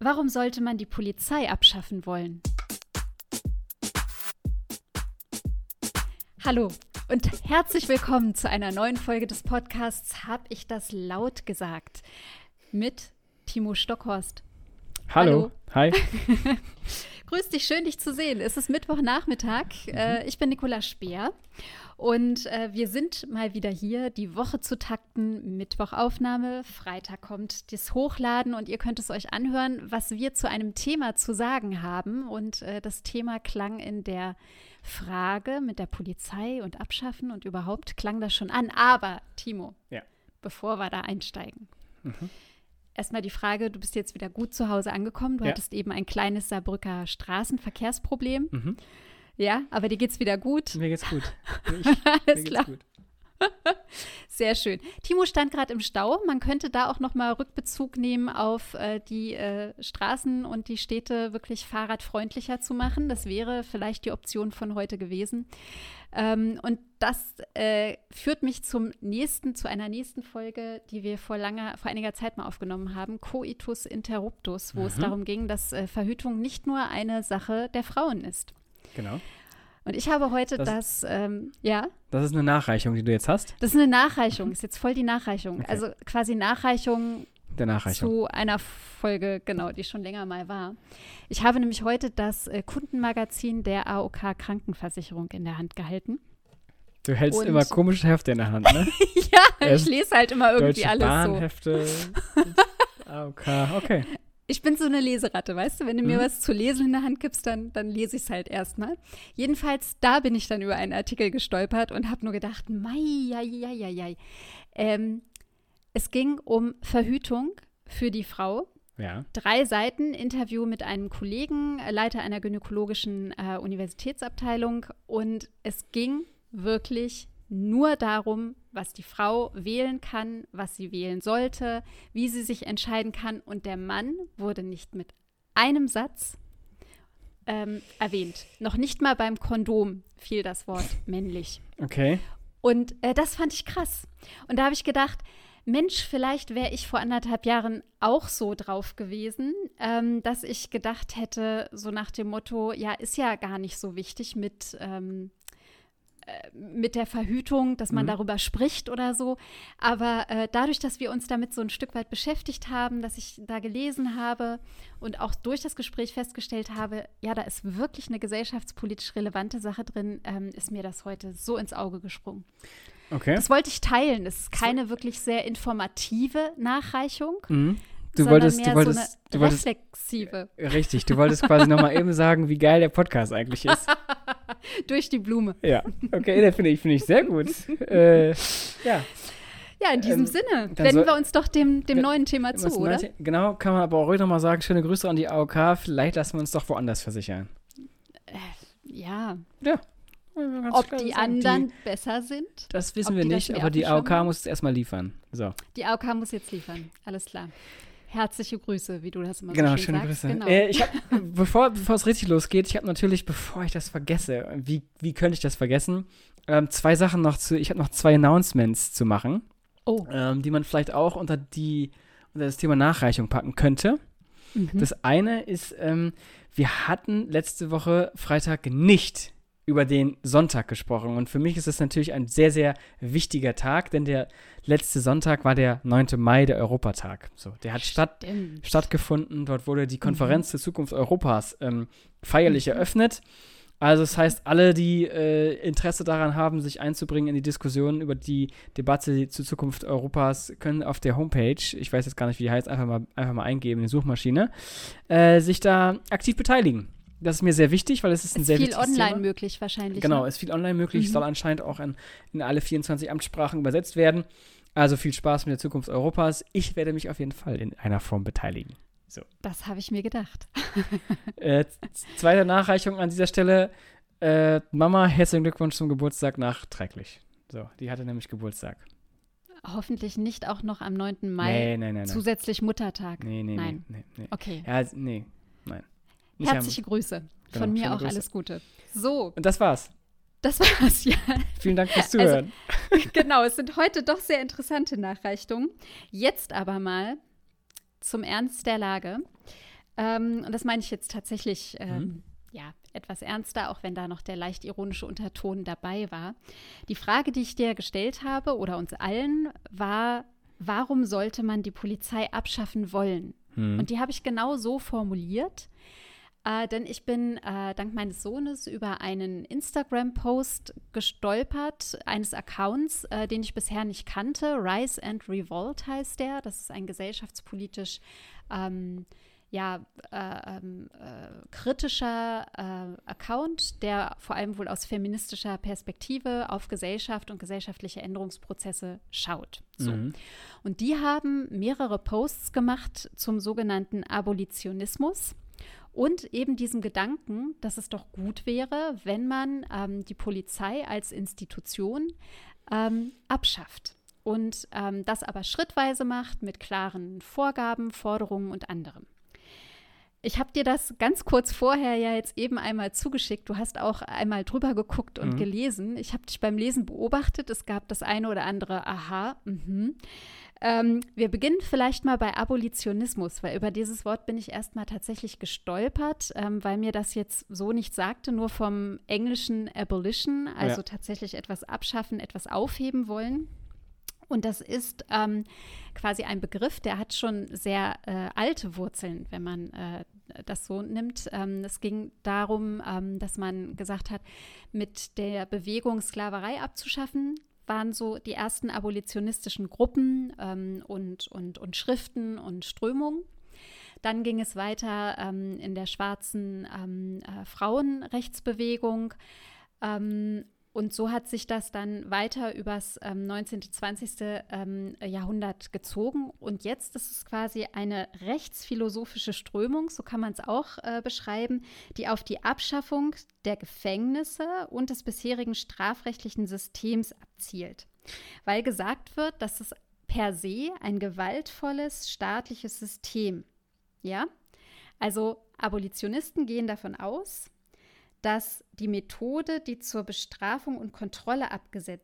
Warum sollte man die Polizei abschaffen wollen? Hallo und herzlich willkommen zu einer neuen Folge des Podcasts Hab ich das laut gesagt? Mit Timo Stockhorst. Hallo. Hi. Grüß dich, schön dich zu sehen. Es ist Mittwochnachmittag. Mhm. Äh, ich bin Nicola Speer und äh, wir sind mal wieder hier, die Woche zu takten. Mittwochaufnahme, Freitag kommt das Hochladen und ihr könnt es euch anhören, was wir zu einem Thema zu sagen haben. Und äh, das Thema klang in der Frage mit der Polizei und Abschaffen und überhaupt klang das schon an. Aber, Timo, ja. bevor wir da einsteigen. Mhm. Erstmal die Frage, du bist jetzt wieder gut zu Hause angekommen. Du ja. hattest eben ein kleines Saarbrücker Straßenverkehrsproblem. Mhm. Ja, aber dir geht's wieder gut. Mir geht's gut. Ich, Alles klar. Gut. Sehr schön. Timo stand gerade im Stau. Man könnte da auch noch mal Rückbezug nehmen auf äh, die äh, Straßen und die Städte wirklich fahrradfreundlicher zu machen. Das wäre vielleicht die Option von heute gewesen. Ähm, und das äh, führt mich zum nächsten, zu einer nächsten Folge, die wir vor langer, vor einiger Zeit mal aufgenommen haben, Coitus Interruptus, wo mhm. es darum ging, dass äh, Verhütung nicht nur eine Sache der Frauen ist. Genau. Und ich habe heute das, das ähm, ja. Das ist eine Nachreichung, die du jetzt hast? Das ist eine Nachreichung, ist jetzt voll die Nachreichung. Okay. Also quasi Nachreichung, Nachreichung zu einer Folge, genau, die schon länger mal war. Ich habe nämlich heute das äh, Kundenmagazin der AOK Krankenversicherung in der Hand gehalten. Du hältst Und immer komische Hefte in der Hand, ne? ja, ich lese halt immer irgendwie Deutsche alles Bahnhefte, so. AOK, okay ich bin so eine Leseratte, weißt du? Wenn du mir mhm. was zu lesen in der Hand gibst, dann, dann lese ich es halt erstmal. Jedenfalls, da bin ich dann über einen Artikel gestolpert und habe nur gedacht, mei, ja, ja, ja, ja. Ähm, es ging um Verhütung für die Frau. Ja. Drei Seiten Interview mit einem Kollegen, Leiter einer gynäkologischen äh, Universitätsabteilung. Und es ging wirklich nur darum, was die Frau wählen kann, was sie wählen sollte, wie sie sich entscheiden kann. Und der Mann wurde nicht mit einem Satz ähm, erwähnt. Noch nicht mal beim Kondom fiel das Wort männlich. Okay. Und äh, das fand ich krass. Und da habe ich gedacht, Mensch, vielleicht wäre ich vor anderthalb Jahren auch so drauf gewesen, ähm, dass ich gedacht hätte, so nach dem Motto, ja, ist ja gar nicht so wichtig mit ähm, äh, mit der Verhütung, dass man mhm. darüber spricht oder so. Aber äh, dadurch, dass wir uns damit so ein Stück weit beschäftigt haben, dass ich da gelesen habe und auch durch das Gespräch festgestellt habe, ja, da ist wirklich eine gesellschaftspolitisch relevante Sache drin, ähm, ist mir das heute so ins Auge gesprungen. Okay. Das wollte ich teilen. Es ist keine wirklich sehr informative Nachreichung. Mhm. Du wolltest, du wolltest, so du wolltest, reflexive. Richtig, du wolltest quasi nochmal eben sagen, wie geil der Podcast eigentlich ist. Durch die Blume. Ja, okay, das finde ich, find ich sehr gut. äh, ja. Ja, in diesem ähm, Sinne wenden wir uns doch dem, dem neuen Thema zu, oder? Genau, kann man aber auch ruhig nochmal sagen, schöne Grüße an die AOK, vielleicht lassen wir uns doch woanders versichern. Äh, ja. Ja. Ob die anderen die, besser sind? Das wissen wir nicht, aber die AOK muss es erstmal liefern. So. Die AOK muss jetzt liefern, alles klar. Herzliche Grüße, wie du das immer genau, so schön schöne sagst. Grüße. Genau. Äh, ich hab, bevor, bevor es richtig losgeht, ich habe natürlich, bevor ich das vergesse, wie, wie könnte ich das vergessen, ähm, zwei Sachen noch zu, ich habe noch zwei Announcements zu machen, oh. ähm, die man vielleicht auch unter, die, unter das Thema Nachreichung packen könnte. Mhm. Das eine ist, ähm, wir hatten letzte Woche Freitag nicht über den Sonntag gesprochen. Und für mich ist es natürlich ein sehr, sehr wichtiger Tag, denn der letzte Sonntag war der 9. Mai, der Europatag. So, der hat statt, stattgefunden. Dort wurde die Konferenz mhm. zur Zukunft Europas ähm, feierlich mhm. eröffnet. Also das heißt, alle, die äh, Interesse daran haben, sich einzubringen in die Diskussion über die Debatte zur Zukunft Europas, können auf der Homepage, ich weiß jetzt gar nicht, wie die heißt, einfach mal, einfach mal eingeben in die Suchmaschine, äh, sich da aktiv beteiligen. Das ist mir sehr wichtig, weil es ist ein ist sehr viel online Thema. möglich wahrscheinlich. Genau, ne? ist viel online möglich, mhm. soll anscheinend auch in, in alle 24 Amtssprachen übersetzt werden. Also viel Spaß mit der Zukunft Europas. Ich werde mich auf jeden Fall in einer Form beteiligen. So. Das habe ich mir gedacht. äh, zweite Nachreichung an dieser Stelle. Äh, Mama, herzlichen Glückwunsch zum Geburtstag nachträglich. So, die hatte nämlich Geburtstag. Hoffentlich nicht auch noch am 9. Mai. Nee, nee, nee, zusätzlich Muttertag. Nee, nee, nein. Nee, nee, Okay. Ja, nee, nein. Herzliche Grüße. Von genau, mir auch Grüße. alles Gute. So. Und das war's. Das war's, ja. Vielen Dank fürs Zuhören. Also, genau, es sind heute doch sehr interessante Nachreichungen. Jetzt aber mal zum Ernst der Lage. Ähm, und das meine ich jetzt tatsächlich, ähm, mhm. ja, etwas ernster, auch wenn da noch der leicht ironische Unterton dabei war. Die Frage, die ich dir gestellt habe oder uns allen, war, warum sollte man die Polizei abschaffen wollen? Mhm. Und die habe ich genau so formuliert. Äh, denn ich bin äh, dank meines Sohnes über einen Instagram-Post gestolpert, eines Accounts, äh, den ich bisher nicht kannte. Rise and Revolt heißt der. Das ist ein gesellschaftspolitisch ähm, ja, äh, ähm, äh, kritischer äh, Account, der vor allem wohl aus feministischer Perspektive auf Gesellschaft und gesellschaftliche Änderungsprozesse schaut. So. Mhm. Und die haben mehrere Posts gemacht zum sogenannten Abolitionismus und eben diesem Gedanken, dass es doch gut wäre, wenn man ähm, die Polizei als Institution ähm, abschafft und ähm, das aber schrittweise macht mit klaren Vorgaben, Forderungen und anderem. Ich habe dir das ganz kurz vorher ja jetzt eben einmal zugeschickt. Du hast auch einmal drüber geguckt und mhm. gelesen. Ich habe dich beim Lesen beobachtet. Es gab das eine oder andere Aha. Mhm. Ähm, wir beginnen vielleicht mal bei Abolitionismus, weil über dieses Wort bin ich erstmal tatsächlich gestolpert, ähm, weil mir das jetzt so nicht sagte, nur vom englischen Abolition, also ja. tatsächlich etwas abschaffen, etwas aufheben wollen. Und das ist ähm, quasi ein Begriff, der hat schon sehr äh, alte Wurzeln, wenn man äh, das so nimmt. Ähm, es ging darum, ähm, dass man gesagt hat, mit der Bewegung Sklaverei abzuschaffen, waren so die ersten abolitionistischen Gruppen ähm, und, und, und Schriften und Strömungen. Dann ging es weiter ähm, in der schwarzen ähm, äh, Frauenrechtsbewegung. Ähm, und so hat sich das dann weiter übers ähm, 19., 20. Ähm, Jahrhundert gezogen. Und jetzt ist es quasi eine rechtsphilosophische Strömung, so kann man es auch äh, beschreiben, die auf die Abschaffung der Gefängnisse und des bisherigen strafrechtlichen Systems abzielt. Weil gesagt wird, dass es per se ein gewaltvolles staatliches System. Ja? Also Abolitionisten gehen davon aus, dass die Methode, die zur Bestrafung und Kontrolle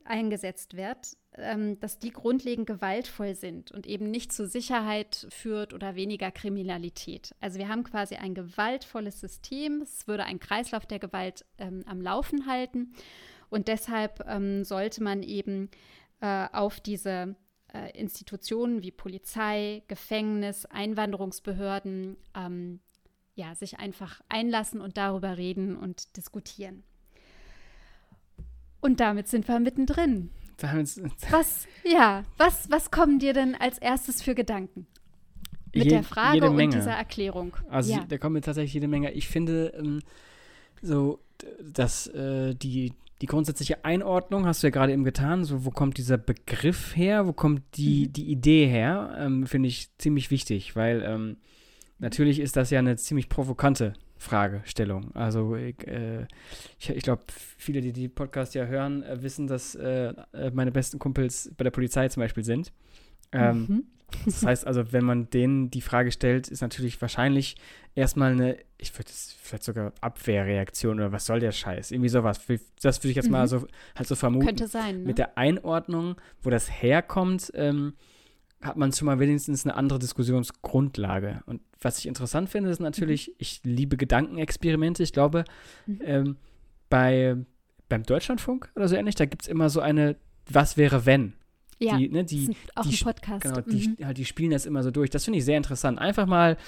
eingesetzt wird, ähm, dass die grundlegend gewaltvoll sind und eben nicht zur Sicherheit führt oder weniger Kriminalität. Also wir haben quasi ein gewaltvolles System. Es würde einen Kreislauf der Gewalt ähm, am Laufen halten. Und deshalb ähm, sollte man eben äh, auf diese äh, Institutionen wie Polizei, Gefängnis, Einwanderungsbehörden ähm, ja, sich einfach einlassen und darüber reden und diskutieren. Und damit sind wir mittendrin. was, ja, was, was kommen dir denn als erstes für Gedanken? Mit Je, der Frage und dieser Erklärung. Also ja. da kommen mir tatsächlich jede Menge. Ich finde ähm, so, dass äh, die, die grundsätzliche Einordnung hast du ja gerade eben getan. So, wo kommt dieser Begriff her? Wo kommt die, mhm. die Idee her? Ähm, finde ich ziemlich wichtig, weil ähm, natürlich ist das ja eine ziemlich provokante Fragestellung. Also ich, äh, ich, ich glaube, viele, die die Podcast ja hören, äh, wissen, dass äh, äh, meine besten Kumpels bei der Polizei zum Beispiel sind. Ähm, mhm. Das heißt also, wenn man denen die Frage stellt, ist natürlich wahrscheinlich erstmal eine, ich würde es vielleicht sogar Abwehrreaktion oder was soll der Scheiß? Irgendwie sowas. Das würde ich jetzt mhm. mal so halt so vermuten. Könnte sein. Ne? Mit der Einordnung, wo das herkommt, ähm, hat man schon mal wenigstens eine andere Diskussionsgrundlage. Und was ich interessant finde, ist natürlich, mhm. ich liebe Gedankenexperimente. Ich glaube, mhm. ähm, bei, beim Deutschlandfunk oder so ähnlich, da gibt es immer so eine Was wäre wenn? Ja, die, ne, die, auch die, ein Podcast. Genau, mhm. die, halt, die spielen das immer so durch. Das finde ich sehr interessant. Einfach mal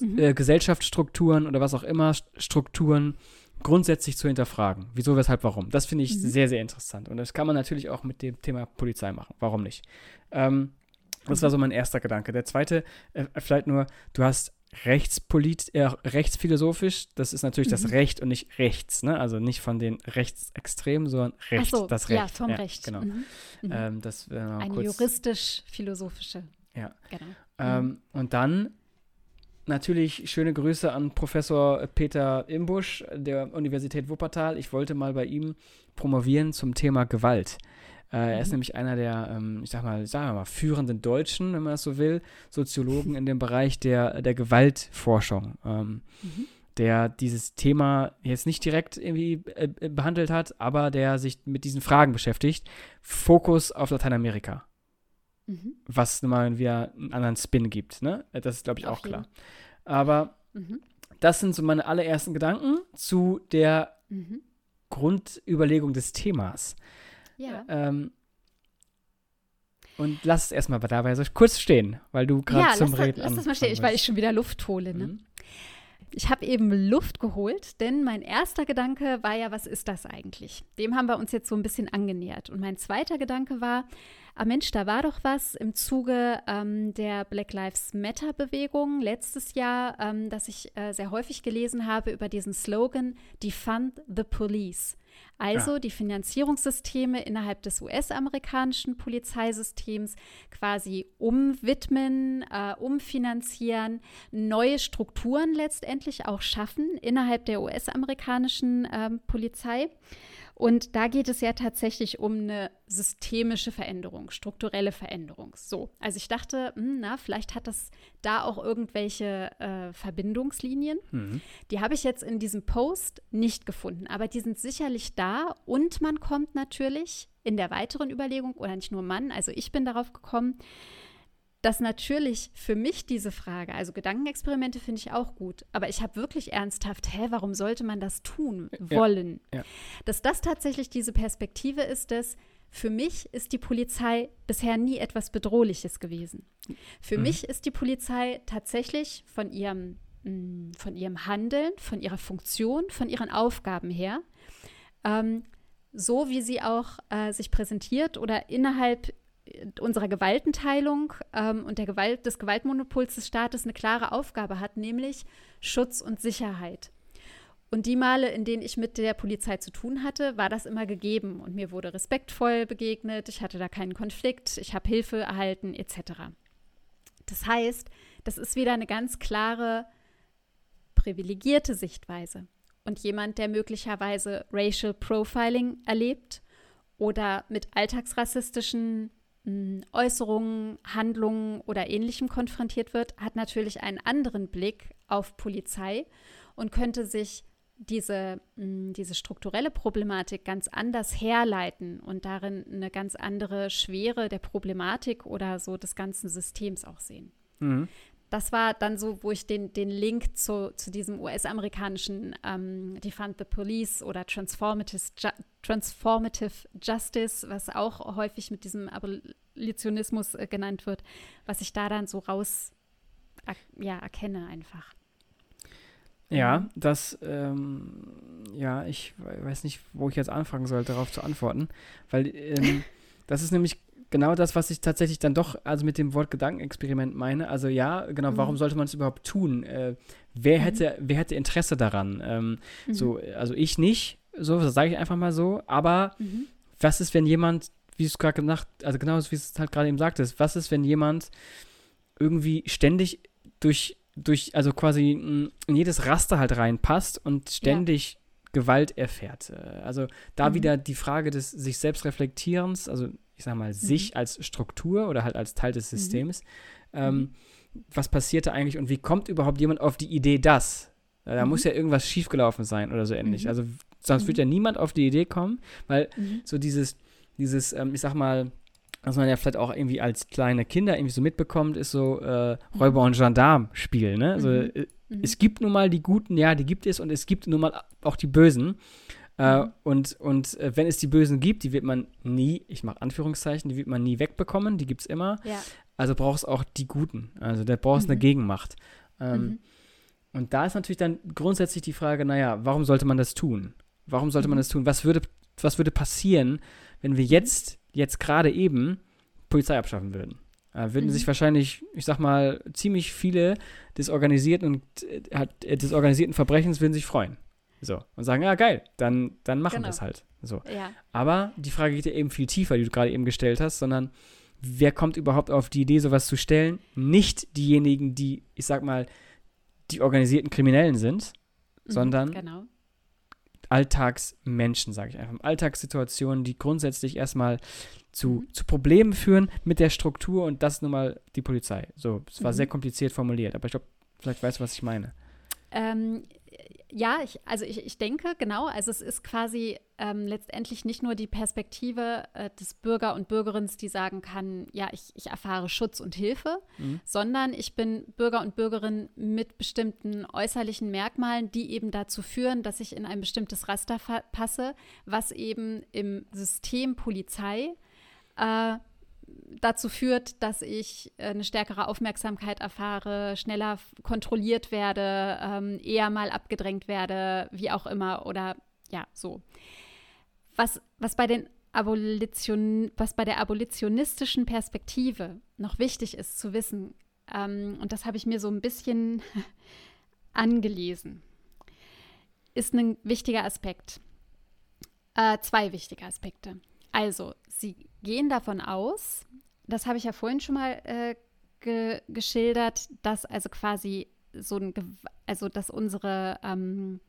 mhm. äh, Gesellschaftsstrukturen oder was auch immer, Strukturen grundsätzlich zu hinterfragen. Wieso, weshalb, warum. Das finde ich mhm. sehr, sehr interessant. Und das kann man natürlich auch mit dem Thema Polizei machen. Warum nicht? Ähm, das war so mein erster Gedanke. Der zweite, äh, vielleicht nur, du hast rechtspolit, äh, rechtsphilosophisch, das ist natürlich mhm. das Recht und nicht rechts, ne? Also nicht von den Rechtsextremen, sondern Recht, so, das Recht. Ja, vom ja, Recht. Genau. Mhm. Mhm. Ähm, das Eine juristisch-philosophische. Ja. Genau. Ähm, mhm. und dann natürlich schöne Grüße an Professor Peter Imbusch der Universität Wuppertal. Ich wollte mal bei ihm promovieren zum Thema Gewalt. Äh, er ist mhm. nämlich einer der, ähm, ich sag mal, sagen wir mal, führenden Deutschen, wenn man das so will, Soziologen in dem Bereich der, der Gewaltforschung. Ähm, mhm. der dieses Thema jetzt nicht direkt irgendwie äh, äh, behandelt hat, aber der sich mit diesen Fragen beschäftigt. Fokus auf Lateinamerika. Mhm. Was nun mal wieder einen anderen Spin gibt, ne? Das ist, glaube ich, auch klar. Aber mhm. das sind so meine allerersten Gedanken zu der. Grundüberlegung des Themas. Ja. Ähm, und lass es erstmal dabei so kurz stehen, weil du gerade ja, zum lass Reden Ja, lass das mal stehen, weil ich schon wieder Luft hole. Ne? Mhm. Ich habe eben Luft geholt, denn mein erster Gedanke war ja, was ist das eigentlich? Dem haben wir uns jetzt so ein bisschen angenähert. Und mein zweiter Gedanke war, ah Mensch, da war doch was im Zuge ähm, der Black Lives Matter-Bewegung letztes Jahr, ähm, dass ich äh, sehr häufig gelesen habe über diesen Slogan, Defund the Police. Also ja. die Finanzierungssysteme innerhalb des US-amerikanischen Polizeisystems quasi umwidmen, äh, umfinanzieren, neue Strukturen letztendlich auch schaffen innerhalb der US-amerikanischen äh, Polizei. Und da geht es ja tatsächlich um eine systemische Veränderung, strukturelle Veränderung. So, also ich dachte, hm, na, vielleicht hat das da auch irgendwelche äh, Verbindungslinien. Mhm. Die habe ich jetzt in diesem Post nicht gefunden, aber die sind sicherlich da und man kommt natürlich in der weiteren Überlegung, oder nicht nur Mann, also ich bin darauf gekommen, dass natürlich für mich diese Frage, also Gedankenexperimente finde ich auch gut, aber ich habe wirklich ernsthaft, hä, warum sollte man das tun wollen? Ja, ja. Dass das tatsächlich diese Perspektive ist, dass für mich ist die Polizei bisher nie etwas Bedrohliches gewesen. Für mhm. mich ist die Polizei tatsächlich von ihrem, mm, von ihrem Handeln, von ihrer Funktion, von ihren Aufgaben her, ähm, so wie sie auch äh, sich präsentiert oder innerhalb unserer Gewaltenteilung ähm, und der Gewalt, des Gewaltmonopols des Staates eine klare Aufgabe hat, nämlich Schutz und Sicherheit. Und die Male, in denen ich mit der Polizei zu tun hatte, war das immer gegeben und mir wurde respektvoll begegnet, ich hatte da keinen Konflikt, ich habe Hilfe erhalten etc. Das heißt, das ist wieder eine ganz klare privilegierte Sichtweise. Und jemand, der möglicherweise Racial Profiling erlebt oder mit alltagsrassistischen Äußerungen, Handlungen oder ähnlichem konfrontiert wird, hat natürlich einen anderen Blick auf Polizei und könnte sich diese, diese strukturelle Problematik ganz anders herleiten und darin eine ganz andere Schwere der Problematik oder so des ganzen Systems auch sehen. Mhm das war dann so, wo ich den, den Link zu, zu diesem US-amerikanischen ähm, Defund the Police oder Transformative, Ju Transformative Justice, was auch häufig mit diesem Abolitionismus äh, genannt wird, was ich da dann so raus ja, erkenne einfach. Ja, mhm. das, ähm, ja, ich weiß nicht, wo ich jetzt anfangen soll, darauf zu antworten, weil ähm, das ist nämlich genau das, was ich tatsächlich dann doch also mit dem Wort Gedankenexperiment meine. Also ja, genau, mhm. warum sollte man es überhaupt tun? Äh, wer, mhm. hätte, wer hätte Interesse daran? Ähm, mhm. So, also ich nicht, so sage ich einfach mal so, aber mhm. was ist, wenn jemand, wie du es gerade gesagt, also genau wie es halt gerade eben sagtest, was ist, wenn jemand irgendwie ständig durch, durch, also quasi in jedes Raster halt reinpasst und ständig ja. Gewalt erfährt. Äh, also da mhm. wieder die Frage des sich selbst reflektierens, also ich sag mal, mhm. sich als Struktur oder halt als Teil des mhm. Systems. Mhm. Ähm, was passiert da eigentlich und wie kommt überhaupt jemand auf die Idee, das? Da mhm. muss ja irgendwas schiefgelaufen sein oder so ähnlich. Mhm. Also sonst wird ja niemand auf die Idee kommen, weil so dieses, dieses, ähm, ich sag mal, was man ja vielleicht auch irgendwie als kleine Kinder irgendwie so mitbekommt, ist so äh, Räuber und Gendarm-Spiel, ne? Also äh, es gibt nun mal die Guten, ja, die gibt es und es gibt nun mal auch die Bösen. Äh, mhm. und und äh, wenn es die Bösen gibt, die wird man nie, ich mache Anführungszeichen, die wird man nie wegbekommen, die gibt es immer. Ja. Also brauchst du auch die Guten. Also da brauchst du mhm. eine Gegenmacht. Ähm, mhm. Und da ist natürlich dann grundsätzlich die Frage, naja, warum sollte man das tun? Warum sollte man mhm. das tun? Was würde, was würde passieren, wenn wir jetzt, jetzt gerade eben Polizei abschaffen würden? Äh, würden sich mhm. wahrscheinlich, ich sag mal, ziemlich viele des organisierten und äh, des organisierten Verbrechens würden sich freuen. So. Und sagen, ja, geil, dann, dann machen genau. wir es halt. So. Ja. Aber die Frage geht ja eben viel tiefer, die du gerade eben gestellt hast, sondern wer kommt überhaupt auf die Idee, sowas zu stellen? Nicht diejenigen, die, ich sag mal, die organisierten Kriminellen sind, mhm, sondern genau. Alltagsmenschen, sage ich einfach. Alltagssituationen, die grundsätzlich erstmal zu, mhm. zu Problemen führen mit der Struktur und das nun mal die Polizei. So, es war mhm. sehr kompliziert formuliert, aber ich glaube, vielleicht weißt du, was ich meine. Ähm, ja, ich, also ich, ich denke, genau, also es ist quasi ähm, letztendlich nicht nur die Perspektive äh, des Bürger und Bürgerins, die sagen kann, ja, ich, ich erfahre Schutz und Hilfe, mhm. sondern ich bin Bürger und Bürgerin mit bestimmten äußerlichen Merkmalen, die eben dazu führen, dass ich in ein bestimmtes Raster passe, was eben im System Polizei äh, dazu führt, dass ich äh, eine stärkere Aufmerksamkeit erfahre, schneller kontrolliert werde, ähm, eher mal abgedrängt werde, wie auch immer oder ja, so. Was, was bei den Abolition, was bei der abolitionistischen Perspektive noch wichtig ist zu wissen, ähm, und das habe ich mir so ein bisschen angelesen, ist ein wichtiger Aspekt. Äh, zwei wichtige Aspekte. Also, sie gehen davon aus, das habe ich ja vorhin schon mal äh, ge geschildert, dass also quasi so ein, also dass unsere, ähm,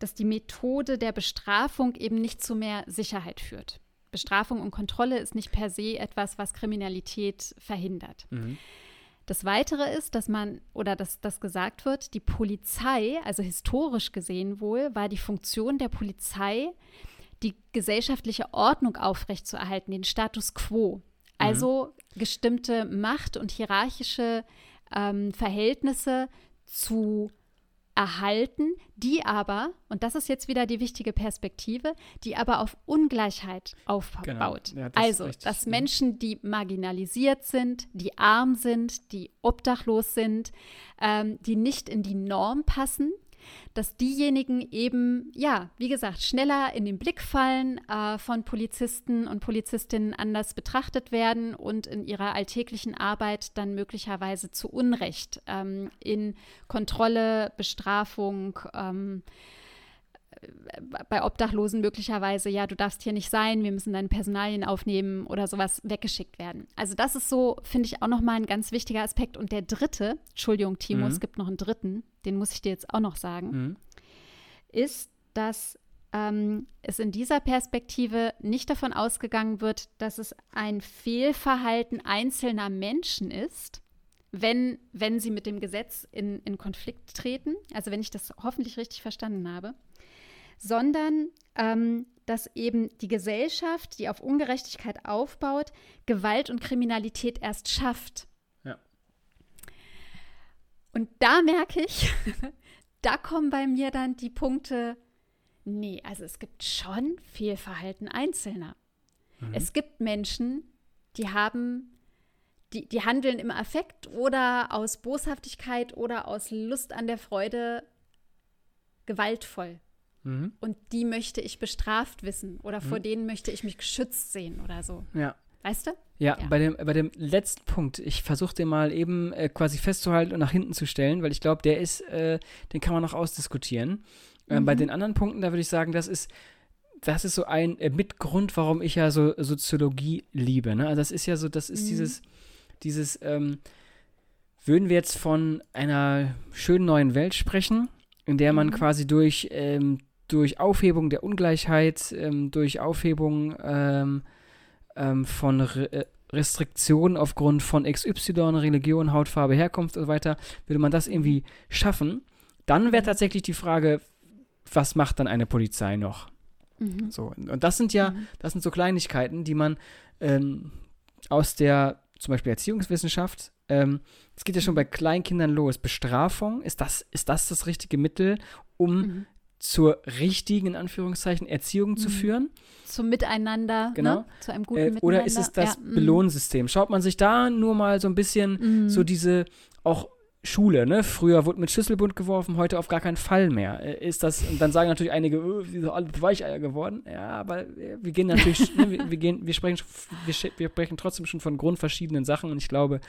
dass die Methode der Bestrafung eben nicht zu mehr Sicherheit führt. Bestrafung und Kontrolle ist nicht per se etwas, was Kriminalität verhindert. Mhm. Das Weitere ist, dass man oder dass das gesagt wird, die Polizei, also historisch gesehen wohl, war die Funktion der Polizei, die gesellschaftliche Ordnung aufrechtzuerhalten, den Status quo. Mhm. Also bestimmte Macht- und hierarchische ähm, Verhältnisse zu erhalten, die aber, und das ist jetzt wieder die wichtige Perspektive, die aber auf Ungleichheit aufbaut. Genau. Ja, das also, dass Menschen, die marginalisiert sind, die arm sind, die obdachlos sind, ähm, die nicht in die Norm passen, dass diejenigen eben, ja, wie gesagt, schneller in den Blick fallen, äh, von Polizisten und Polizistinnen anders betrachtet werden und in ihrer alltäglichen Arbeit dann möglicherweise zu Unrecht ähm, in Kontrolle, Bestrafung, ähm, bei Obdachlosen möglicherweise, ja, du darfst hier nicht sein, wir müssen deine Personalien aufnehmen oder sowas weggeschickt werden. Also das ist so, finde ich, auch nochmal ein ganz wichtiger Aspekt. Und der dritte, Entschuldigung, Timo, mhm. es gibt noch einen dritten, den muss ich dir jetzt auch noch sagen, mhm. ist, dass ähm, es in dieser Perspektive nicht davon ausgegangen wird, dass es ein Fehlverhalten einzelner Menschen ist, wenn, wenn sie mit dem Gesetz in, in Konflikt treten. Also wenn ich das hoffentlich richtig verstanden habe sondern ähm, dass eben die Gesellschaft, die auf Ungerechtigkeit aufbaut, Gewalt und Kriminalität erst schafft. Ja. Und da merke ich, da kommen bei mir dann die Punkte, nee, also es gibt schon Fehlverhalten Einzelner. Mhm. Es gibt Menschen, die haben die, die handeln im Affekt oder aus Boshaftigkeit oder aus Lust an der Freude gewaltvoll. Mhm. Und die möchte ich bestraft wissen oder vor mhm. denen möchte ich mich geschützt sehen oder so. Ja. Weißt du? Ja, ja, Bei, dem, bei dem letzten Punkt, ich versuche den mal eben äh, quasi festzuhalten und nach hinten zu stellen, weil ich glaube, der ist, äh, den kann man noch ausdiskutieren. Äh, mhm. Bei den anderen Punkten, da würde ich sagen, das ist, das ist so ein äh, Mitgrund, warum ich ja so Soziologie liebe. Ne? Also das ist ja so, das ist mhm. dieses, dieses, ähm, würden wir jetzt von einer schönen neuen Welt sprechen, in der man mhm. quasi durch ähm, durch Aufhebung der Ungleichheit, ähm, durch Aufhebung ähm, ähm, von Re äh, Restriktionen aufgrund von XY, Religion, Hautfarbe, Herkunft und so weiter, würde man das irgendwie schaffen, dann wäre tatsächlich die Frage, was macht dann eine Polizei noch? Mhm. So, und das sind ja, mhm. das sind so Kleinigkeiten, die man ähm, aus der zum Beispiel Erziehungswissenschaft, ähm, es geht ja schon bei Kleinkindern los. Bestrafung, ist das, ist das das richtige Mittel, um mhm zur richtigen, in Anführungszeichen, Erziehung mhm. zu führen. Zum Miteinander, ne? genau. Ne? zu einem guten äh, Miteinander. Oder ist es das ja, mhm. Belohnsystem? Schaut man sich da nur mal so ein bisschen mhm. so diese, auch Schule, ne? Früher wurde mit Schlüsselbund geworfen, heute auf gar keinen Fall mehr. Äh, ist das, und dann sagen natürlich einige, oh, wie so alle Weicheier geworden. Ja, aber äh, wir gehen natürlich, ne, wir, wir, gehen, wir sprechen, wir, wir, sprechen trotzdem schon von grundverschiedenen Sachen und ich glaube,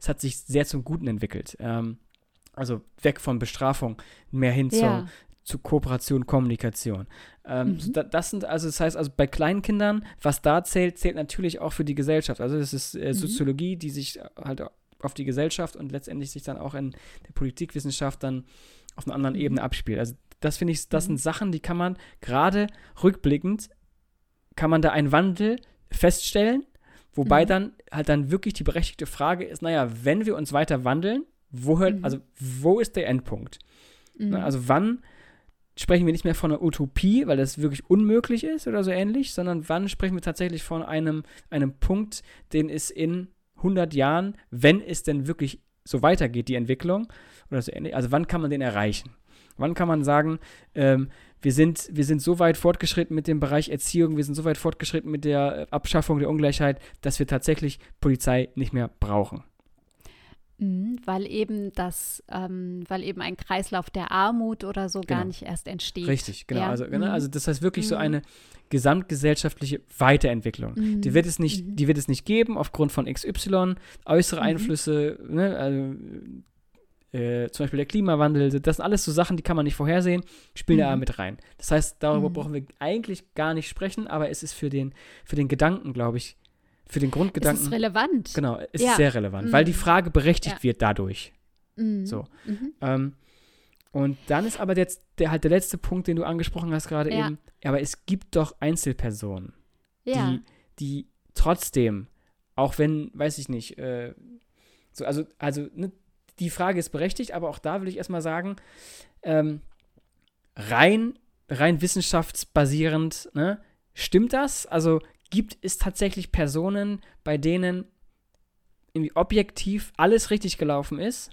es hat sich sehr zum Guten entwickelt. Ähm, also weg von Bestrafung, mehr hin ja. Zu Kooperation, Kommunikation. Ähm, mhm. das sind also, das heißt also bei Kleinkindern, was da zählt, zählt natürlich auch für die Gesellschaft. Also das ist äh, mhm. Soziologie, die sich halt auf die Gesellschaft und letztendlich sich dann auch in der Politikwissenschaft dann auf einer anderen mhm. Ebene abspielt. Also das finde ich, das sind mhm. Sachen, die kann man gerade rückblickend, kann man da einen Wandel feststellen, wobei mhm. dann halt dann wirklich die berechtigte Frage ist, naja, wenn wir uns weiter wandeln, wo hört, mhm. also wo ist der Endpunkt? Ne, also wann sprechen wir nicht mehr von einer Utopie, weil das wirklich unmöglich ist oder so ähnlich, sondern wann sprechen wir tatsächlich von einem, einem Punkt, den es in 100 Jahren, wenn es denn wirklich so weitergeht, die Entwicklung, oder so ähnlich, also wann kann man den erreichen? Wann kann man sagen, ähm, wir sind, wir sind so weit fortgeschritten mit dem Bereich Erziehung, wir sind so weit fortgeschritten mit der Abschaffung der Ungleichheit, dass wir tatsächlich Polizei nicht mehr brauchen. Mhm, weil eben das, ähm, weil eben ein Kreislauf der Armut oder so genau. gar nicht erst entsteht. Richtig, genau. Ja. Also, genau, mhm. also das heißt wirklich mhm. so eine gesamtgesellschaftliche Weiterentwicklung. Mhm. Die wird es nicht, mhm. die wird es nicht geben aufgrund von XY, äußere mhm. Einflüsse, ne, also äh, zum Beispiel der Klimawandel, das sind alles so Sachen, die kann man nicht vorhersehen, spielen da mit rein. Das heißt, darüber brauchen wir eigentlich gar nicht sprechen, aber es ist für den, für den Gedanken, glaube ich, für den Grundgedanken. Es ist relevant. Genau, es ja. ist sehr relevant, mhm. weil die Frage berechtigt ja. wird dadurch. Mhm. So. Mhm. Ähm, und dann ist aber jetzt der, halt der letzte Punkt, den du angesprochen hast gerade ja. eben. Aber es gibt doch Einzelpersonen, die, die trotzdem, auch wenn, weiß ich nicht, äh, so, also, also ne, die Frage ist berechtigt, aber auch da will ich erstmal sagen, ähm, rein, rein wissenschaftsbasierend, ne, stimmt das? Also gibt es tatsächlich Personen, bei denen irgendwie objektiv alles richtig gelaufen ist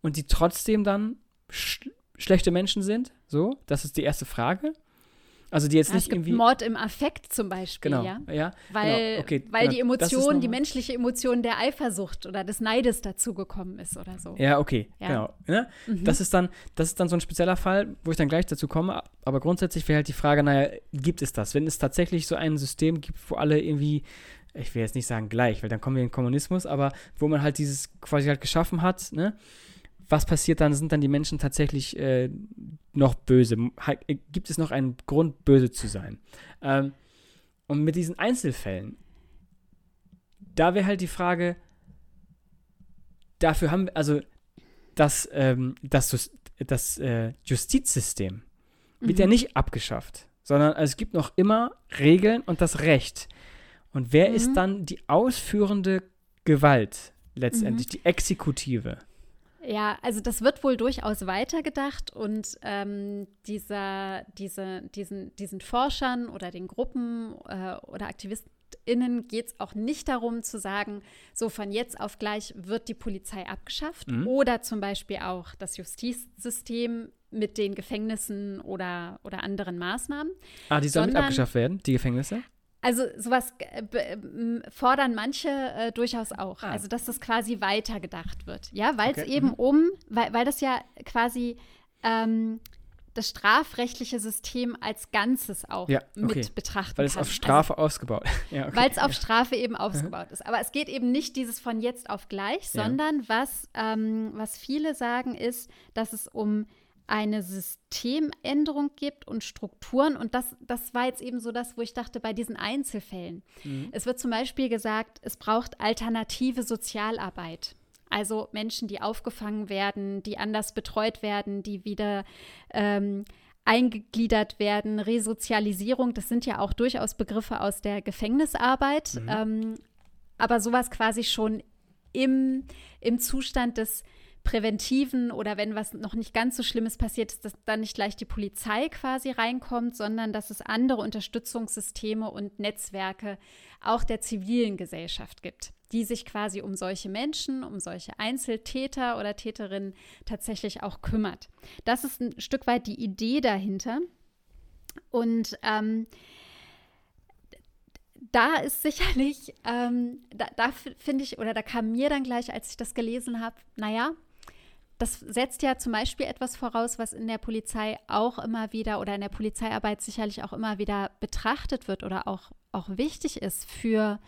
und die trotzdem dann sch schlechte Menschen sind? So, das ist die erste Frage. Also die jetzt ja, nicht irgendwie Mord im Affekt zum Beispiel, genau, ja. ja weil, genau, okay, weil genau, die Emotion, die menschliche Emotion der Eifersucht oder des Neides dazugekommen ist oder so. Ja, okay, ja. genau. Ja? Mhm. Das, ist dann, das ist dann so ein spezieller Fall, wo ich dann gleich dazu komme. Aber grundsätzlich wäre halt die Frage, naja, gibt es das? Wenn es tatsächlich so ein System gibt, wo alle irgendwie ich will jetzt nicht sagen gleich, weil dann kommen wir in den Kommunismus, aber wo man halt dieses quasi halt geschaffen hat, ne? Was passiert dann? Sind dann die Menschen tatsächlich äh, noch böse? Äh, gibt es noch einen Grund, böse zu sein? Ähm, und mit diesen Einzelfällen, da wäre halt die Frage, dafür haben wir, also das, ähm, das, das äh, Justizsystem wird mhm. ja nicht abgeschafft, sondern es gibt noch immer Regeln und das Recht. Und wer mhm. ist dann die ausführende Gewalt letztendlich, mhm. die Exekutive? Ja, also das wird wohl durchaus weitergedacht und ähm, dieser, diese, diesen, diesen Forschern oder den Gruppen äh, oder AktivistInnen geht es auch nicht darum zu sagen, so von jetzt auf gleich wird die Polizei abgeschafft mhm. oder zum Beispiel auch das Justizsystem mit den Gefängnissen oder, oder anderen Maßnahmen. Ah, die sollen sondern, abgeschafft werden, die Gefängnisse? Also sowas äh, fordern manche äh, durchaus auch. Ah. Also dass das quasi weitergedacht wird. Ja, weil es okay. eben mhm. um, weil, weil das ja quasi ähm, das strafrechtliche System als Ganzes auch ja, okay. mit betrachten Weil es auf Strafe also, ausgebaut ja, okay. Weil es auf Strafe eben ausgebaut ist. Aber es geht eben nicht dieses von jetzt auf gleich, sondern was, ähm, was viele sagen ist, dass es um eine Systemänderung gibt und Strukturen. Und das, das war jetzt eben so das, wo ich dachte, bei diesen Einzelfällen. Mhm. Es wird zum Beispiel gesagt, es braucht alternative Sozialarbeit. Also Menschen, die aufgefangen werden, die anders betreut werden, die wieder ähm, eingegliedert werden, Resozialisierung, das sind ja auch durchaus Begriffe aus der Gefängnisarbeit. Mhm. Ähm, aber sowas quasi schon im, im Zustand des präventiven oder wenn was noch nicht ganz so Schlimmes passiert ist, dass dann nicht gleich die Polizei quasi reinkommt, sondern dass es andere Unterstützungssysteme und Netzwerke auch der zivilen Gesellschaft gibt, die sich quasi um solche Menschen, um solche Einzeltäter oder Täterinnen tatsächlich auch kümmert. Das ist ein Stück weit die Idee dahinter. Und ähm, da ist sicherlich, ähm, da, da finde ich, oder da kam mir dann gleich, als ich das gelesen habe, naja, das setzt ja zum Beispiel etwas voraus, was in der Polizei auch immer wieder oder in der Polizeiarbeit sicherlich auch immer wieder betrachtet wird oder auch, auch wichtig ist für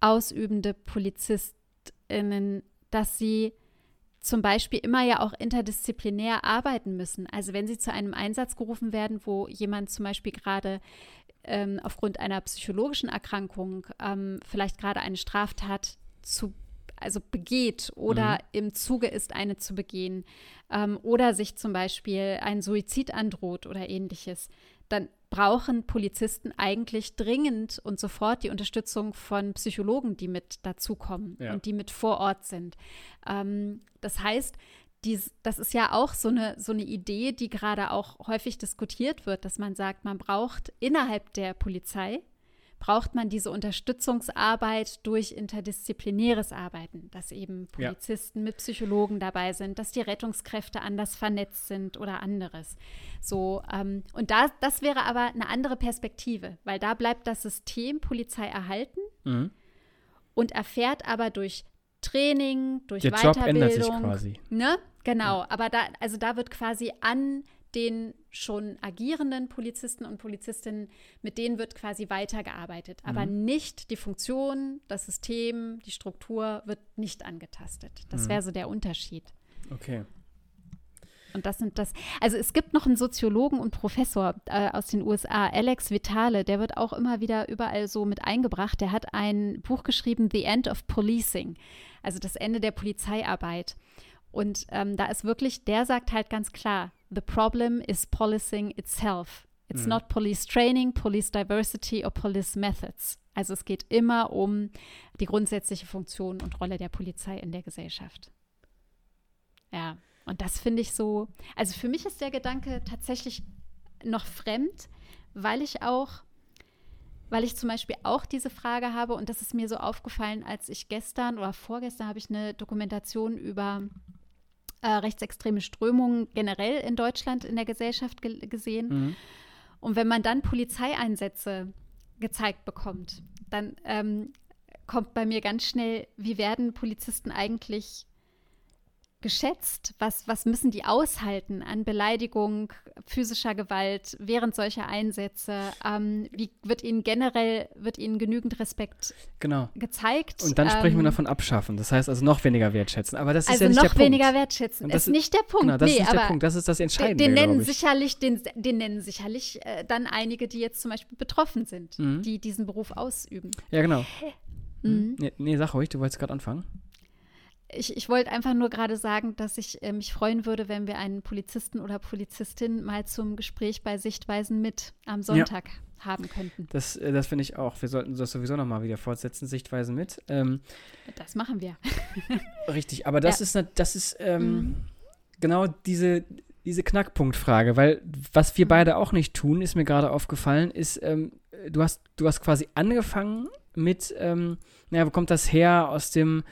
ausübende PolizistInnen, dass sie zum Beispiel immer ja auch interdisziplinär arbeiten müssen. Also wenn sie zu einem Einsatz gerufen werden, wo jemand zum Beispiel gerade ähm, aufgrund einer psychologischen Erkrankung ähm, vielleicht gerade eine Straftat zu also begeht oder mhm. im Zuge ist, eine zu begehen ähm, oder sich zum Beispiel ein Suizid androht oder ähnliches, dann brauchen Polizisten eigentlich dringend und sofort die Unterstützung von Psychologen, die mit dazukommen ja. und die mit vor Ort sind. Ähm, das heißt, dies, das ist ja auch so eine, so eine Idee, die gerade auch häufig diskutiert wird, dass man sagt, man braucht innerhalb der Polizei braucht man diese Unterstützungsarbeit durch interdisziplinäres Arbeiten, dass eben Polizisten ja. mit Psychologen dabei sind, dass die Rettungskräfte anders vernetzt sind oder anderes. So, ähm, und da, das wäre aber eine andere Perspektive, weil da bleibt das System Polizei erhalten mhm. und erfährt aber durch Training, durch Der Weiterbildung. Job ändert sich quasi. Ne? Genau, ja. aber da, also da wird quasi an den schon agierenden Polizisten und Polizistinnen, mit denen wird quasi weitergearbeitet. Mhm. Aber nicht die Funktion, das System, die Struktur wird nicht angetastet. Das mhm. wäre so der Unterschied. Okay. Und das sind das. Also es gibt noch einen Soziologen und Professor äh, aus den USA, Alex Vitale, der wird auch immer wieder überall so mit eingebracht. Der hat ein Buch geschrieben, The End of Policing, also das Ende der Polizeiarbeit. Und ähm, da ist wirklich, der sagt halt ganz klar, the problem is policing itself. It's mhm. not police training, police diversity or police methods. Also es geht immer um die grundsätzliche Funktion und Rolle der Polizei in der Gesellschaft. Ja, und das finde ich so, also für mich ist der Gedanke tatsächlich noch fremd, weil ich auch, weil ich zum Beispiel auch diese Frage habe und das ist mir so aufgefallen, als ich gestern oder vorgestern habe ich eine Dokumentation über äh, rechtsextreme Strömungen generell in Deutschland in der Gesellschaft ge gesehen. Mhm. Und wenn man dann Polizeieinsätze gezeigt bekommt, dann ähm, kommt bei mir ganz schnell, wie werden Polizisten eigentlich geschätzt? Was, was müssen die aushalten an Beleidigung, physischer Gewalt während solcher Einsätze? Ähm, wie wird ihnen generell, wird ihnen genügend Respekt genau. gezeigt? Und dann sprechen wir ähm, davon abschaffen. Das heißt also noch weniger wertschätzen. Aber das ist also ja nicht der Punkt. noch weniger wertschätzen. Das ist nicht der Punkt. Genau, das nee, ist nicht der Punkt. Das ist das Entscheidende. Den, den nennen sicherlich, den, den nennen sicherlich äh, dann einige, die jetzt zum Beispiel betroffen sind, mhm. die diesen Beruf ausüben. Ja, genau. Mhm. Nee, nee, sag ruhig, du wolltest gerade anfangen ich, ich wollte einfach nur gerade sagen, dass ich äh, mich freuen würde, wenn wir einen Polizisten oder Polizistin mal zum Gespräch bei Sichtweisen mit am Sonntag ja. haben könnten. Das, äh, das finde ich auch. Wir sollten das sowieso nochmal wieder fortsetzen, Sichtweisen mit. Ähm, das machen wir. richtig, aber das ja. ist, das ist ähm, mhm. genau diese, diese Knackpunktfrage, weil was wir mhm. beide auch nicht tun, ist mir gerade aufgefallen, ist, ähm, du, hast, du hast quasi angefangen mit, ähm, naja, wo kommt das her? Aus dem,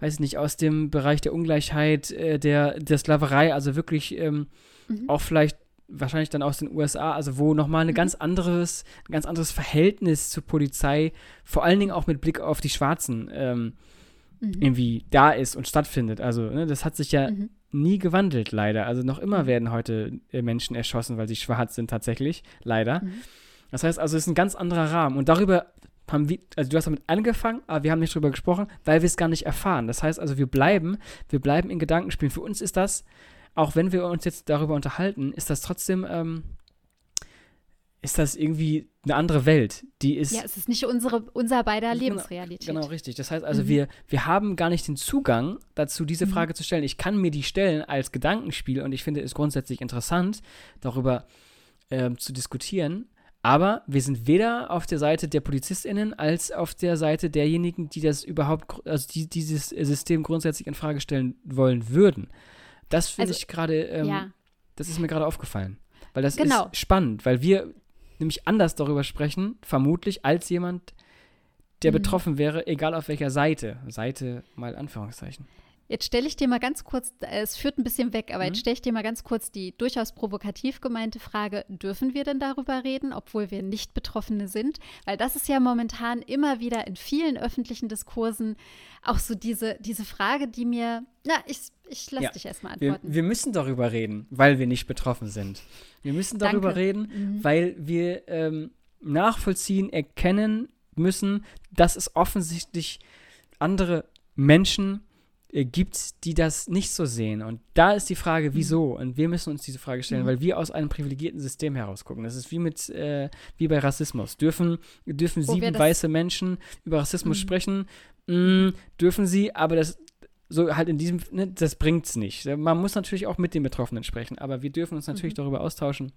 weiß ich nicht, aus dem Bereich der Ungleichheit, äh, der, der Sklaverei, also wirklich ähm, mhm. auch vielleicht wahrscheinlich dann aus den USA, also wo nochmal ein mhm. ganz anderes, ein ganz anderes Verhältnis zur Polizei, vor allen Dingen auch mit Blick auf die Schwarzen, ähm, mhm. irgendwie da ist und stattfindet. Also, ne, das hat sich ja mhm. nie gewandelt, leider. Also noch immer mhm. werden heute äh, Menschen erschossen, weil sie schwarz sind, tatsächlich, leider. Mhm. Das heißt also, es ist ein ganz anderer Rahmen. Und darüber haben wir, also du hast damit angefangen, aber wir haben nicht drüber gesprochen, weil wir es gar nicht erfahren. Das heißt also, wir bleiben, wir bleiben in Gedankenspielen. Für uns ist das, auch wenn wir uns jetzt darüber unterhalten, ist das trotzdem, ähm, ist das irgendwie eine andere Welt. Die ist. Ja, es ist nicht unsere, unser beider genau, Lebensrealität. Genau, richtig. Das heißt also, mhm. wir, wir haben gar nicht den Zugang dazu, diese mhm. Frage zu stellen. Ich kann mir die stellen als Gedankenspiel und ich finde es grundsätzlich interessant, darüber äh, zu diskutieren. Aber wir sind weder auf der Seite der PolizistInnen als auf der Seite derjenigen, die das überhaupt, also die dieses System grundsätzlich in Frage stellen wollen würden. Das finde also, ich gerade, ähm, ja. das ist mir gerade aufgefallen. Weil das genau. ist spannend, weil wir nämlich anders darüber sprechen, vermutlich, als jemand, der mhm. betroffen wäre, egal auf welcher Seite. Seite mal Anführungszeichen. Jetzt stelle ich dir mal ganz kurz, äh, es führt ein bisschen weg, aber mhm. jetzt stelle ich dir mal ganz kurz die durchaus provokativ gemeinte Frage, dürfen wir denn darüber reden, obwohl wir nicht Betroffene sind? Weil das ist ja momentan immer wieder in vielen öffentlichen Diskursen auch so diese, diese Frage, die mir, na, ich, ich lasse ja. dich erstmal antworten. Wir, wir, müssen darüber reden, weil wir nicht betroffen sind. Wir müssen darüber Danke. reden, mhm. weil wir ähm, nachvollziehen, erkennen müssen, dass es offensichtlich andere Menschen gibt, äh, gibt, die das nicht so sehen. Und da ist die Frage, mhm. wieso? Und wir müssen uns diese Frage stellen, mhm. weil wir aus einem privilegierten System herausgucken. Das ist wie mit äh, wie bei Rassismus. Dürfen, dürfen sieben weiße Menschen über Rassismus mhm. sprechen? Mm, dürfen sie, aber das so halt in diesem, ne, das es nicht. Man muss natürlich auch mit den Betroffenen sprechen, aber wir dürfen uns natürlich mhm. darüber austauschen,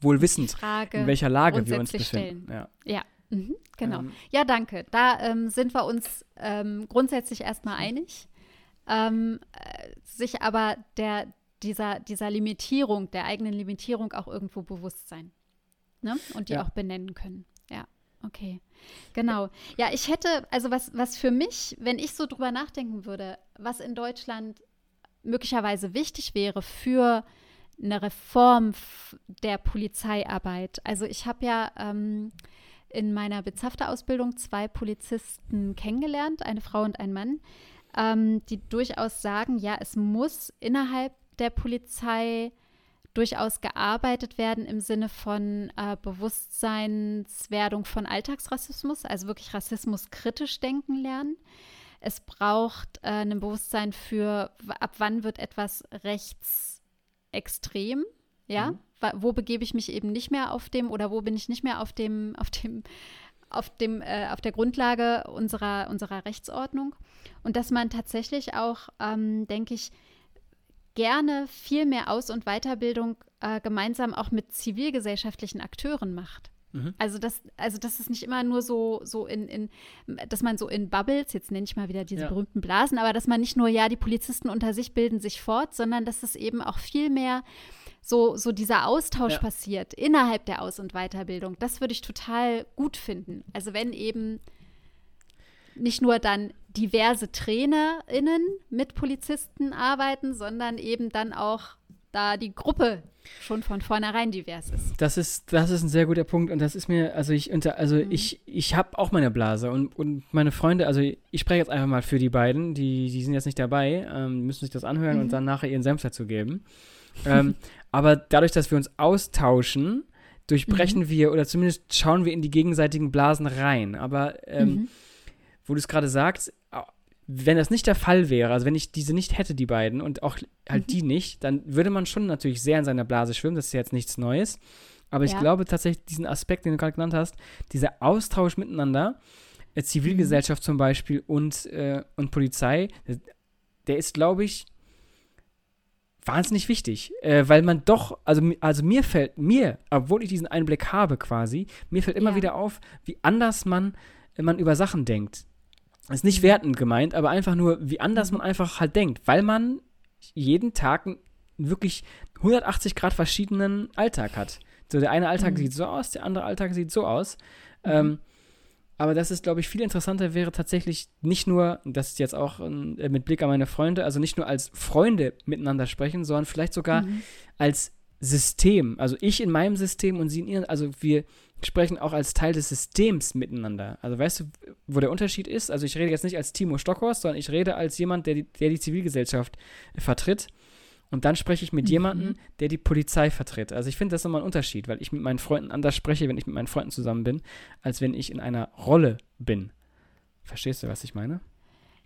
wohl wissend, in welcher Lage wir uns befinden. Ja. ja. Mhm, genau. Ähm, ja, danke. Da ähm, sind wir uns ähm, grundsätzlich erstmal einig. Ähm, äh, sich aber der, dieser, dieser Limitierung, der eigenen Limitierung auch irgendwo bewusst sein. Ne? Und die ja. auch benennen können. Ja, okay. Genau. Ja, ich hätte, also was, was für mich, wenn ich so drüber nachdenken würde, was in Deutschland möglicherweise wichtig wäre für eine Reform der Polizeiarbeit. Also ich habe ja ähm, in meiner Bezafter-Ausbildung zwei Polizisten kennengelernt, eine Frau und ein Mann, ähm, die durchaus sagen, ja, es muss innerhalb der Polizei durchaus gearbeitet werden im Sinne von äh, Bewusstseinswerdung von Alltagsrassismus, also wirklich Rassismus kritisch denken lernen. Es braucht äh, ein Bewusstsein für, ab wann wird etwas rechtsextrem, ja? Mhm. Wo begebe ich mich eben nicht mehr auf dem oder wo bin ich nicht mehr auf dem, auf dem, auf dem, äh, auf der Grundlage unserer, unserer Rechtsordnung. Und dass man tatsächlich auch, ähm, denke ich, gerne viel mehr Aus- und Weiterbildung äh, gemeinsam auch mit zivilgesellschaftlichen Akteuren macht. Mhm. Also, dass, also, dass es nicht immer nur so, so in, in, dass man so in Bubbles, jetzt nenne ich mal wieder diese ja. berühmten Blasen, aber dass man nicht nur, ja, die Polizisten unter sich bilden sich fort, sondern dass es eben auch viel mehr so, so dieser Austausch ja. passiert innerhalb der Aus- und Weiterbildung. Das würde ich total gut finden. Also, wenn eben nicht nur dann diverse TrainerInnen mit Polizisten arbeiten, sondern eben dann auch da die Gruppe schon von vornherein divers ist. Das ist, das ist ein sehr guter Punkt und das ist mir, also ich unter, also mhm. ich, ich habe auch meine Blase und, und meine Freunde, also ich spreche jetzt einfach mal für die beiden, die, die sind jetzt nicht dabei, ähm, müssen sich das anhören mhm. und dann nachher ihren Senf dazu geben. ähm, aber dadurch, dass wir uns austauschen, durchbrechen mhm. wir oder zumindest schauen wir in die gegenseitigen Blasen rein. Aber ähm, mhm. Wo du es gerade sagst, wenn das nicht der Fall wäre, also wenn ich diese nicht hätte, die beiden, und auch halt mhm. die nicht, dann würde man schon natürlich sehr in seiner Blase schwimmen. Das ist ja jetzt nichts Neues. Aber ich ja. glaube tatsächlich, diesen Aspekt, den du gerade genannt hast, dieser Austausch miteinander, äh, Zivilgesellschaft mhm. zum Beispiel und, äh, und Polizei, der ist, glaube ich, wahnsinnig wichtig, äh, weil man doch, also, also mir fällt, mir, obwohl ich diesen Einblick habe quasi, mir fällt immer ja. wieder auf, wie anders man, man über Sachen denkt ist nicht wertend gemeint, aber einfach nur, wie anders man einfach halt denkt, weil man jeden Tag einen wirklich 180 Grad verschiedenen Alltag hat. So, der eine Alltag mhm. sieht so aus, der andere Alltag sieht so aus. Mhm. Ähm, aber das ist, glaube ich, viel interessanter wäre tatsächlich nicht nur, das ist jetzt auch äh, mit Blick an meine Freunde, also nicht nur als Freunde miteinander sprechen, sondern vielleicht sogar mhm. als System. Also ich in meinem System und sie in ihrem, also wir sprechen auch als Teil des Systems miteinander. Also weißt du, wo der Unterschied ist? Also ich rede jetzt nicht als Timo Stockhorst, sondern ich rede als jemand, der die, der die Zivilgesellschaft vertritt. Und dann spreche ich mit mhm. jemandem, der die Polizei vertritt. Also ich finde das nochmal ein Unterschied, weil ich mit meinen Freunden anders spreche, wenn ich mit meinen Freunden zusammen bin, als wenn ich in einer Rolle bin. Verstehst du, was ich meine?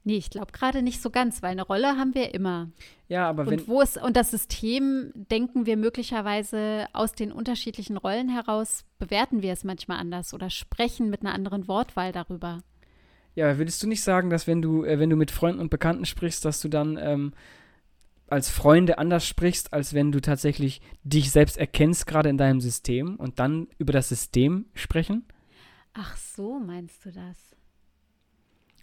Nee, ich glaube gerade nicht so ganz, weil eine Rolle haben wir immer. Ja, aber wenn. Und, wo ist, und das System denken wir möglicherweise aus den unterschiedlichen Rollen heraus, bewerten wir es manchmal anders oder sprechen mit einer anderen Wortwahl darüber. Ja, würdest du nicht sagen, dass wenn du, äh, wenn du mit Freunden und Bekannten sprichst, dass du dann ähm, als Freunde anders sprichst, als wenn du tatsächlich dich selbst erkennst, gerade in deinem System und dann über das System sprechen? Ach so, meinst du das?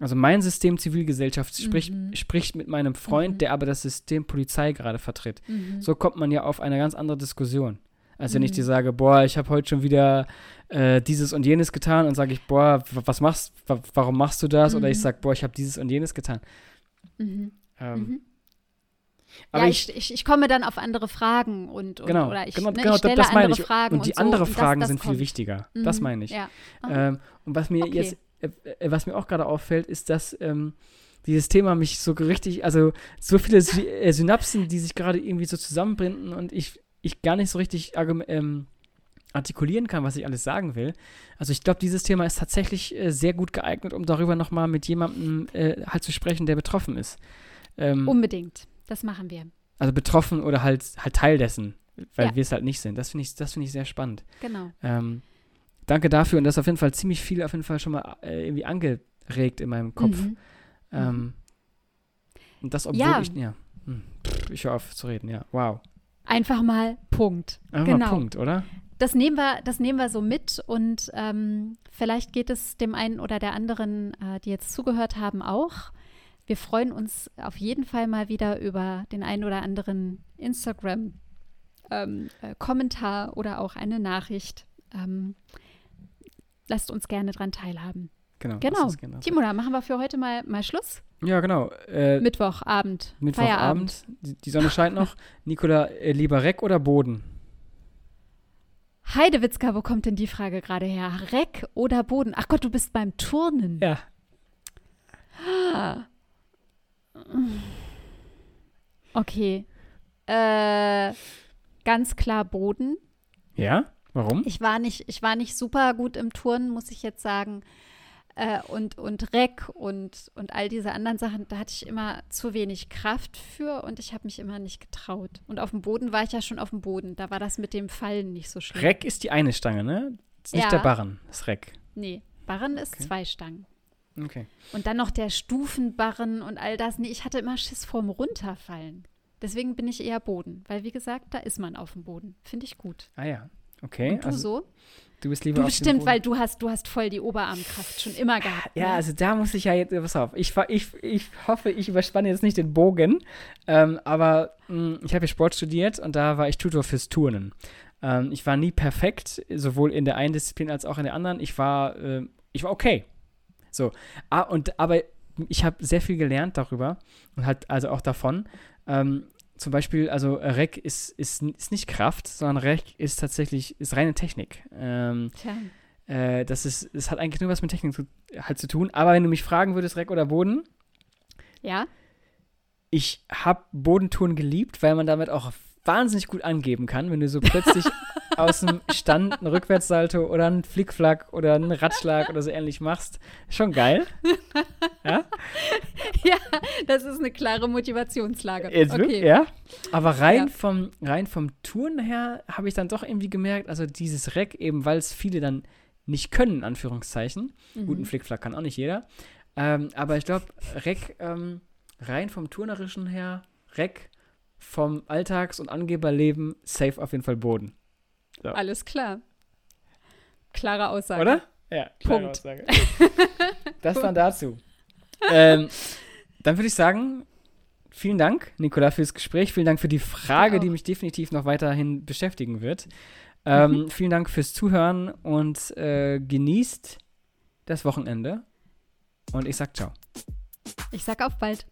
Also mein System Zivilgesellschaft spricht, mhm. spricht mit meinem Freund, mhm. der aber das System Polizei gerade vertritt. Mhm. So kommt man ja auf eine ganz andere Diskussion. Als wenn ich dir mhm. sage, boah, ich habe heute schon wieder äh, dieses und jenes getan und sage ich, boah, was machst, warum machst du das? Oder ich mhm. sage, boah, ich habe dieses und jenes getan. Mhm. Ähm, aber ja, ich, ich, ich, komme dann auf andere Fragen und, und genau, oder ich, genau, ne, genau, ich stelle das meine andere ich. Fragen. Und die so, Fragen das, das sind kommt. viel wichtiger. Das meine ich. Ja. Ähm, und was mir okay. jetzt was mir auch gerade auffällt, ist, dass ähm, dieses Thema mich so richtig, also so viele Sy äh, Synapsen, die sich gerade irgendwie so zusammenbinden und ich, ich gar nicht so richtig ähm, artikulieren kann, was ich alles sagen will. Also ich glaube, dieses Thema ist tatsächlich äh, sehr gut geeignet, um darüber nochmal mit jemandem äh, halt zu sprechen, der betroffen ist. Ähm, Unbedingt, das machen wir. Also betroffen oder halt, halt Teil dessen, weil ja. wir es halt nicht sind. Das finde ich, find ich sehr spannend. Genau. Ähm, danke dafür und das ist auf jeden Fall ziemlich viel auf jeden Fall schon mal äh, irgendwie angeregt in meinem Kopf. Mhm. Ähm, und das, obwohl ja. ich, ja, hm, ich höre auf zu reden, ja, wow. Einfach mal Punkt. Einfach genau. mal Punkt, oder? Das nehmen wir, das nehmen wir so mit und ähm, vielleicht geht es dem einen oder der anderen, äh, die jetzt zugehört haben, auch wir freuen uns auf jeden Fall mal wieder über den einen oder anderen Instagram ähm, äh, oder auch eine Nachricht. Ähm, lasst uns gerne dran teilhaben. Genau. Genau. Timo, da machen wir für heute mal, mal Schluss. Ja, genau. Äh, Mittwochabend. Mittwochabend. Die, die, Sonne scheint noch. Nikola, äh, lieber Reck oder Boden? Heidewitzka, wo kommt denn die Frage gerade her? Reck oder Boden? Ach Gott, du bist beim Turnen. Ja. Ah. Okay. Äh, ganz klar Boden. Ja? Warum? Ich war nicht, ich war nicht super gut im Turnen, muss ich jetzt sagen. Äh, und, und Reck und, und all diese anderen Sachen, da hatte ich immer zu wenig Kraft für und ich habe mich immer nicht getraut. Und auf dem Boden war ich ja schon auf dem Boden. Da war das mit dem Fallen nicht so schlimm. Reck ist die eine Stange, ne? Ist nicht ja. der Barren, das Reck. Nee, Barren ist okay. zwei Stangen. Okay. Und dann noch der Stufenbarren und all das. Nee, ich hatte immer Schiss vorm Runterfallen. Deswegen bin ich eher Boden. Weil, wie gesagt, da ist man auf dem Boden. Finde ich gut. Ah ja, okay. Und du also, so? Du bist lieber du bestimmt, weil du hast, du hast voll die Oberarmkraft schon immer gehabt. Ja, ne? also da muss ich ja jetzt, pass auf, ich, ich, ich hoffe, ich überspanne jetzt nicht den Bogen, ähm, aber mh, hm, ich habe ja Sport studiert und da war ich Tutor fürs Turnen. Ähm, ich war nie perfekt, sowohl in der einen Disziplin als auch in der anderen. Ich war, äh, ich war okay. So, ah, und aber ich habe sehr viel gelernt darüber und halt also auch davon. Ähm, zum Beispiel, also Rec ist, ist, ist nicht Kraft, sondern Rec ist tatsächlich ist reine Technik. Ähm, Tja. Äh, das ist, es hat eigentlich nur was mit Technik zu, halt zu tun. Aber wenn du mich fragen würdest, Rec oder Boden, ja. Ich habe Bodentouren geliebt, weil man damit auch wahnsinnig gut angeben kann, wenn du so plötzlich aus dem Stand ein Rückwärtssalto oder einen Flickflack oder einen Ratschlag oder so ähnlich machst. Schon geil. Ja? Ja, das ist eine klare Motivationslage. Jetzt okay. ja. Aber rein, ja. vom, rein vom Touren her habe ich dann doch irgendwie gemerkt, also dieses Reck, eben weil es viele dann nicht können, in Anführungszeichen. Mhm. Guten Flickflack kann auch nicht jeder. Ähm, aber ich glaube, Reck, ähm, rein vom Turnerischen her, Reck vom Alltags- und Angeberleben safe auf jeden Fall Boden. So. Alles klar. Klare Aussage. Oder? Ja, klare Punkt. Aussage. das dann dazu. ähm, dann würde ich sagen, vielen Dank, Nicola, fürs Gespräch. Vielen Dank für die Frage, die mich definitiv noch weiterhin beschäftigen wird. Ähm, mhm. Vielen Dank fürs Zuhören und äh, genießt das Wochenende. Und ich sag ciao. Ich sag auf bald.